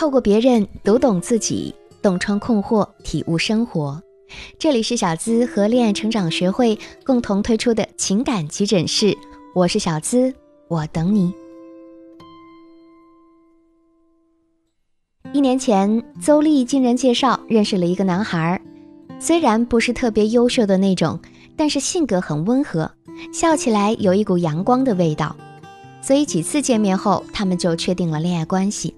透过别人读懂自己，洞穿困惑，体悟生活。这里是小资和恋爱成长学会共同推出的情感急诊室，我是小资，我等你。一年前，邹丽经人介绍认识了一个男孩，虽然不是特别优秀的那种，但是性格很温和，笑起来有一股阳光的味道。所以几次见面后，他们就确定了恋爱关系。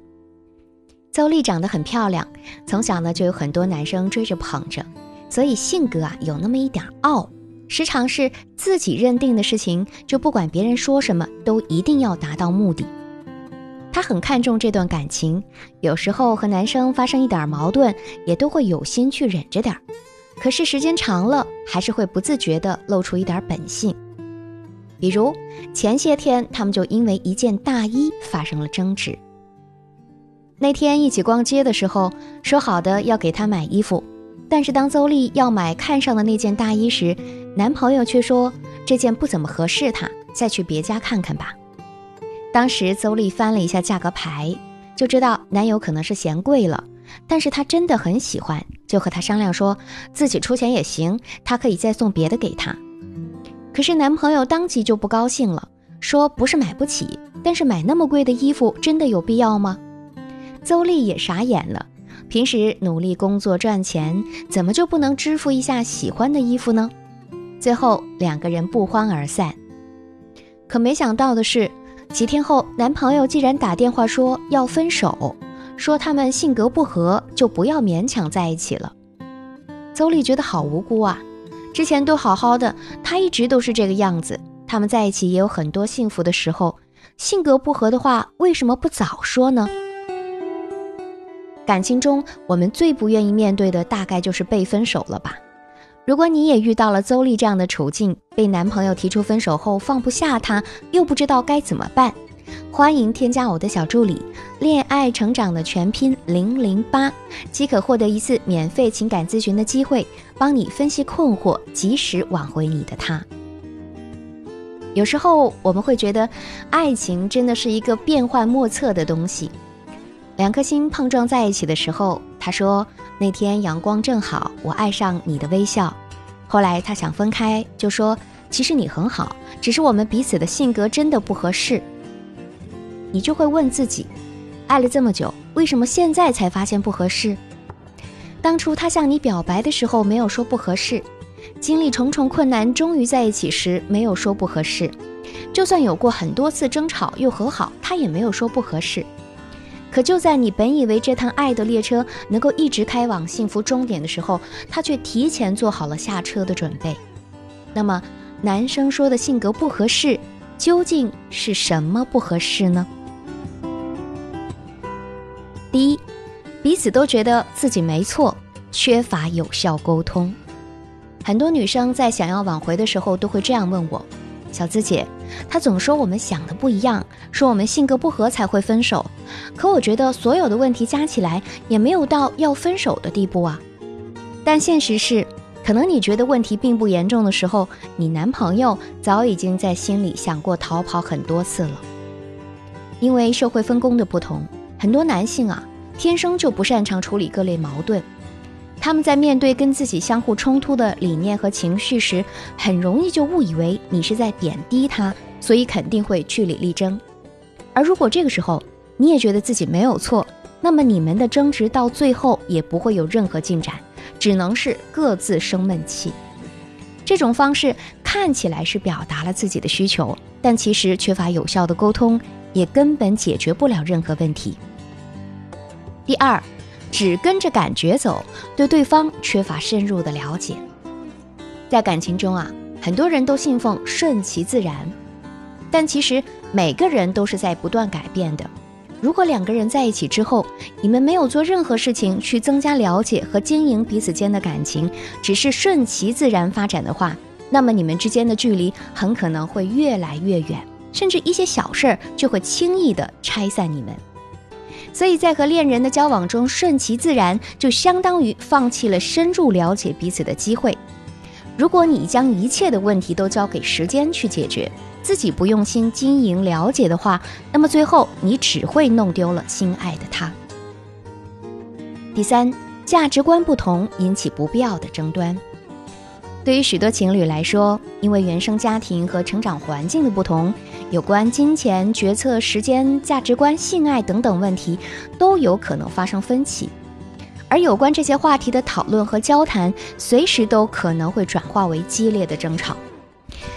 邹丽长得很漂亮，从小呢就有很多男生追着捧着，所以性格啊有那么一点傲，时常是自己认定的事情就不管别人说什么，都一定要达到目的。她很看重这段感情，有时候和男生发生一点矛盾，也都会有心去忍着点儿，可是时间长了，还是会不自觉地露出一点本性。比如前些天，他们就因为一件大衣发生了争执。那天一起逛街的时候，说好的要给她买衣服，但是当邹丽要买看上的那件大衣时，男朋友却说这件不怎么合适她，再去别家看看吧。当时邹丽翻了一下价格牌，就知道男友可能是嫌贵了，但是她真的很喜欢，就和他商量说自己出钱也行，他可以再送别的给她。可是男朋友当即就不高兴了，说不是买不起，但是买那么贵的衣服真的有必要吗？邹丽也傻眼了，平时努力工作赚钱，怎么就不能支付一下喜欢的衣服呢？最后两个人不欢而散。可没想到的是，几天后男朋友竟然打电话说要分手，说他们性格不合，就不要勉强在一起了。邹丽觉得好无辜啊。之前都好好的，他一直都是这个样子。他们在一起也有很多幸福的时候，性格不合的话，为什么不早说呢？感情中，我们最不愿意面对的大概就是被分手了吧？如果你也遇到了邹丽这样的处境，被男朋友提出分手后放不下他，又不知道该怎么办。欢迎添加我的小助理“恋爱成长”的全拼零零八，即可获得一次免费情感咨询的机会，帮你分析困惑，及时挽回你的他。有时候我们会觉得，爱情真的是一个变幻莫测的东西。两颗心碰撞在一起的时候，他说那天阳光正好，我爱上你的微笑。后来他想分开，就说其实你很好，只是我们彼此的性格真的不合适。你就会问自己，爱了这么久，为什么现在才发现不合适？当初他向你表白的时候没有说不合适，经历重重困难终于在一起时没有说不合适，就算有过很多次争吵又和好，他也没有说不合适。可就在你本以为这趟爱的列车能够一直开往幸福终点的时候，他却提前做好了下车的准备。那么，男生说的性格不合适，究竟是什么不合适呢？第一，彼此都觉得自己没错，缺乏有效沟通。很多女生在想要挽回的时候，都会这样问我：“小资姐，他总说我们想的不一样，说我们性格不合才会分手。可我觉得所有的问题加起来，也没有到要分手的地步啊。但现实是，可能你觉得问题并不严重的时候，你男朋友早已经在心里想过逃跑很多次了。因为社会分工的不同。”很多男性啊，天生就不擅长处理各类矛盾，他们在面对跟自己相互冲突的理念和情绪时，很容易就误以为你是在贬低他，所以肯定会据理力争。而如果这个时候你也觉得自己没有错，那么你们的争执到最后也不会有任何进展，只能是各自生闷气。这种方式看起来是表达了自己的需求，但其实缺乏有效的沟通，也根本解决不了任何问题。第二，只跟着感觉走，对对方缺乏深入的了解。在感情中啊，很多人都信奉顺其自然，但其实每个人都是在不断改变的。如果两个人在一起之后，你们没有做任何事情去增加了解和经营彼此间的感情，只是顺其自然发展的话，那么你们之间的距离很可能会越来越远，甚至一些小事儿就会轻易的拆散你们。所以在和恋人的交往中，顺其自然就相当于放弃了深入了解彼此的机会。如果你将一切的问题都交给时间去解决，自己不用心经营了解的话，那么最后你只会弄丢了心爱的他。第三，价值观不同引起不必要的争端。对于许多情侣来说，因为原生家庭和成长环境的不同，有关金钱、决策、时间、价值观、性爱等等问题，都有可能发生分歧。而有关这些话题的讨论和交谈，随时都可能会转化为激烈的争吵。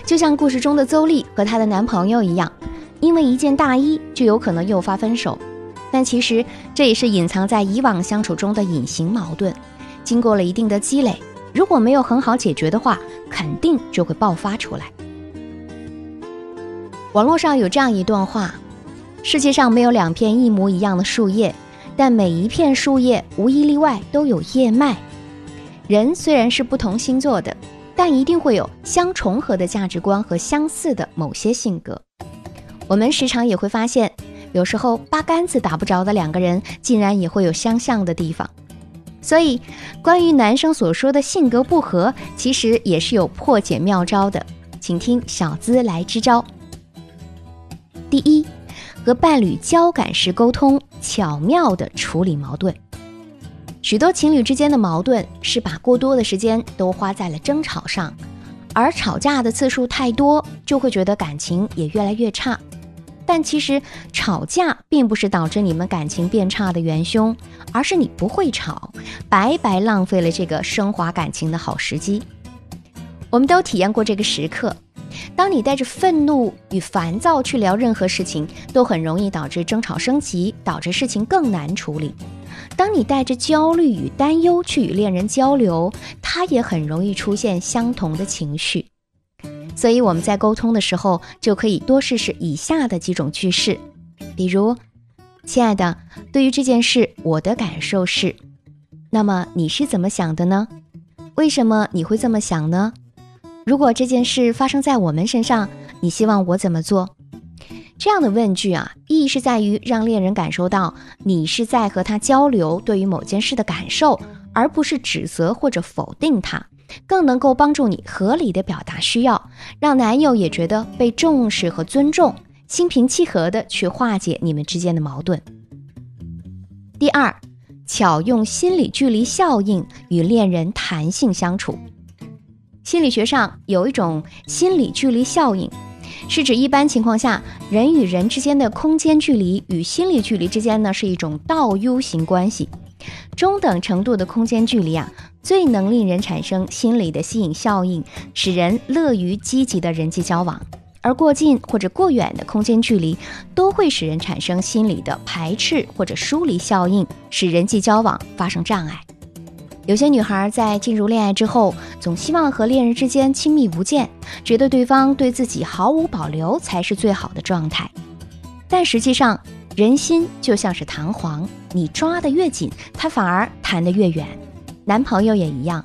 就像故事中的邹丽和她的男朋友一样，因为一件大衣就有可能诱发分手。但其实这也是隐藏在以往相处中的隐形矛盾，经过了一定的积累。如果没有很好解决的话，肯定就会爆发出来。网络上有这样一段话：世界上没有两片一模一样的树叶，但每一片树叶无一例外都有叶脉。人虽然是不同星座的，但一定会有相重合的价值观和相似的某些性格。我们时常也会发现，有时候八竿子打不着的两个人，竟然也会有相像的地方。所以，关于男生所说的性格不合，其实也是有破解妙招的，请听小资来支招。第一，和伴侣交感时沟通，巧妙的处理矛盾。许多情侣之间的矛盾是把过多的时间都花在了争吵上，而吵架的次数太多，就会觉得感情也越来越差。但其实吵架并不是导致你们感情变差的元凶，而是你不会吵，白白浪费了这个升华感情的好时机。我们都体验过这个时刻：当你带着愤怒与烦躁去聊任何事情，都很容易导致争吵升级，导致事情更难处理；当你带着焦虑与担忧去与恋人交流，他也很容易出现相同的情绪。所以我们在沟通的时候，就可以多试试以下的几种句式，比如：“亲爱的，对于这件事，我的感受是……那么你是怎么想的呢？为什么你会这么想呢？如果这件事发生在我们身上，你希望我怎么做？”这样的问句啊，意义是在于让恋人感受到你是在和他交流对于某件事的感受，而不是指责或者否定他。更能够帮助你合理的表达需要，让男友也觉得被重视和尊重，心平气和的去化解你们之间的矛盾。第二，巧用心理距离效应与恋人弹性相处。心理学上有一种心理距离效应，是指一般情况下人与人之间的空间距离与心理距离之间呢是一种倒 U 型关系。中等程度的空间距离啊，最能令人产生心理的吸引效应，使人乐于积极的人际交往；而过近或者过远的空间距离，都会使人产生心理的排斥或者疏离效应，使人际交往发生障碍。有些女孩在进入恋爱之后，总希望和恋人之间亲密无间，觉得对方对自己毫无保留才是最好的状态，但实际上。人心就像是弹簧，你抓得越紧，它反而弹得越远。男朋友也一样，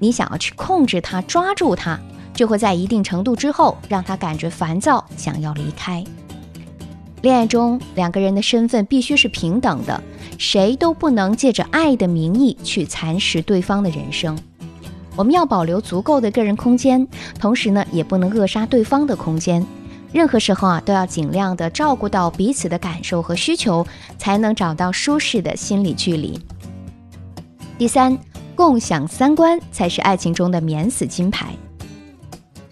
你想要去控制他、抓住他，就会在一定程度之后让他感觉烦躁，想要离开。恋爱中，两个人的身份必须是平等的，谁都不能借着爱的名义去蚕食对方的人生。我们要保留足够的个人空间，同时呢，也不能扼杀对方的空间。任何时候啊，都要尽量的照顾到彼此的感受和需求，才能找到舒适的心理距离。第三，共享三观才是爱情中的免死金牌。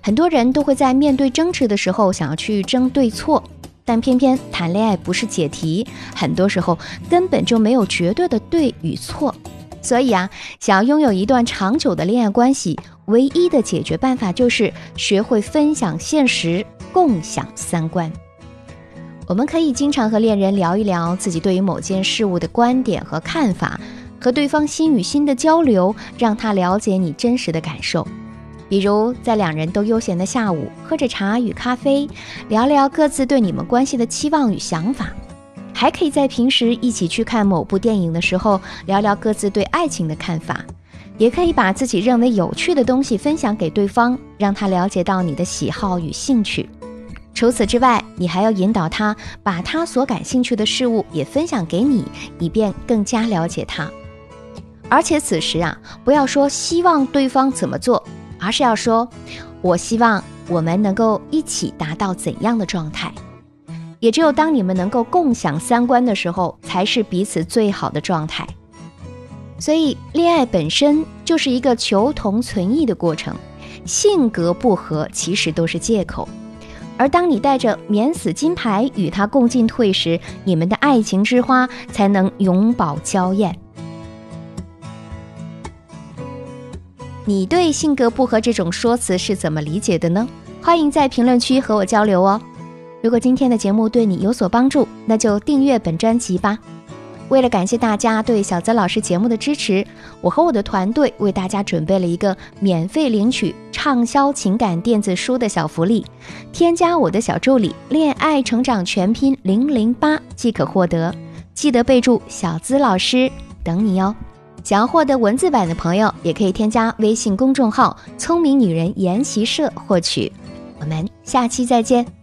很多人都会在面对争执的时候想要去争对错，但偏偏谈恋爱不是解题，很多时候根本就没有绝对的对与错。所以啊，想要拥有一段长久的恋爱关系，唯一的解决办法就是学会分享现实。共享三观，我们可以经常和恋人聊一聊自己对于某件事物的观点和看法，和对方心与心的交流，让他了解你真实的感受。比如在两人都悠闲的下午，喝着茶与咖啡，聊聊各自对你们关系的期望与想法。还可以在平时一起去看某部电影的时候，聊聊各自对爱情的看法。也可以把自己认为有趣的东西分享给对方，让他了解到你的喜好与兴趣。除此之外，你还要引导他把他所感兴趣的事物也分享给你，以便更加了解他。而且此时啊，不要说希望对方怎么做，而是要说：“我希望我们能够一起达到怎样的状态。”也只有当你们能够共享三观的时候，才是彼此最好的状态。所以，恋爱本身就是一个求同存异的过程，性格不合其实都是借口。而当你带着免死金牌与他共进退时，你们的爱情之花才能永葆娇艳。你对性格不合这种说辞是怎么理解的呢？欢迎在评论区和我交流哦。如果今天的节目对你有所帮助，那就订阅本专辑吧。为了感谢大家对小泽老师节目的支持，我和我的团队为大家准备了一个免费领取畅销情感电子书的小福利，添加我的小助理“恋爱成长全拼零零八”即可获得。记得备注“小资老师”，等你哟。想要获得文字版的朋友，也可以添加微信公众号“聪明女人研习社”获取。我们下期再见。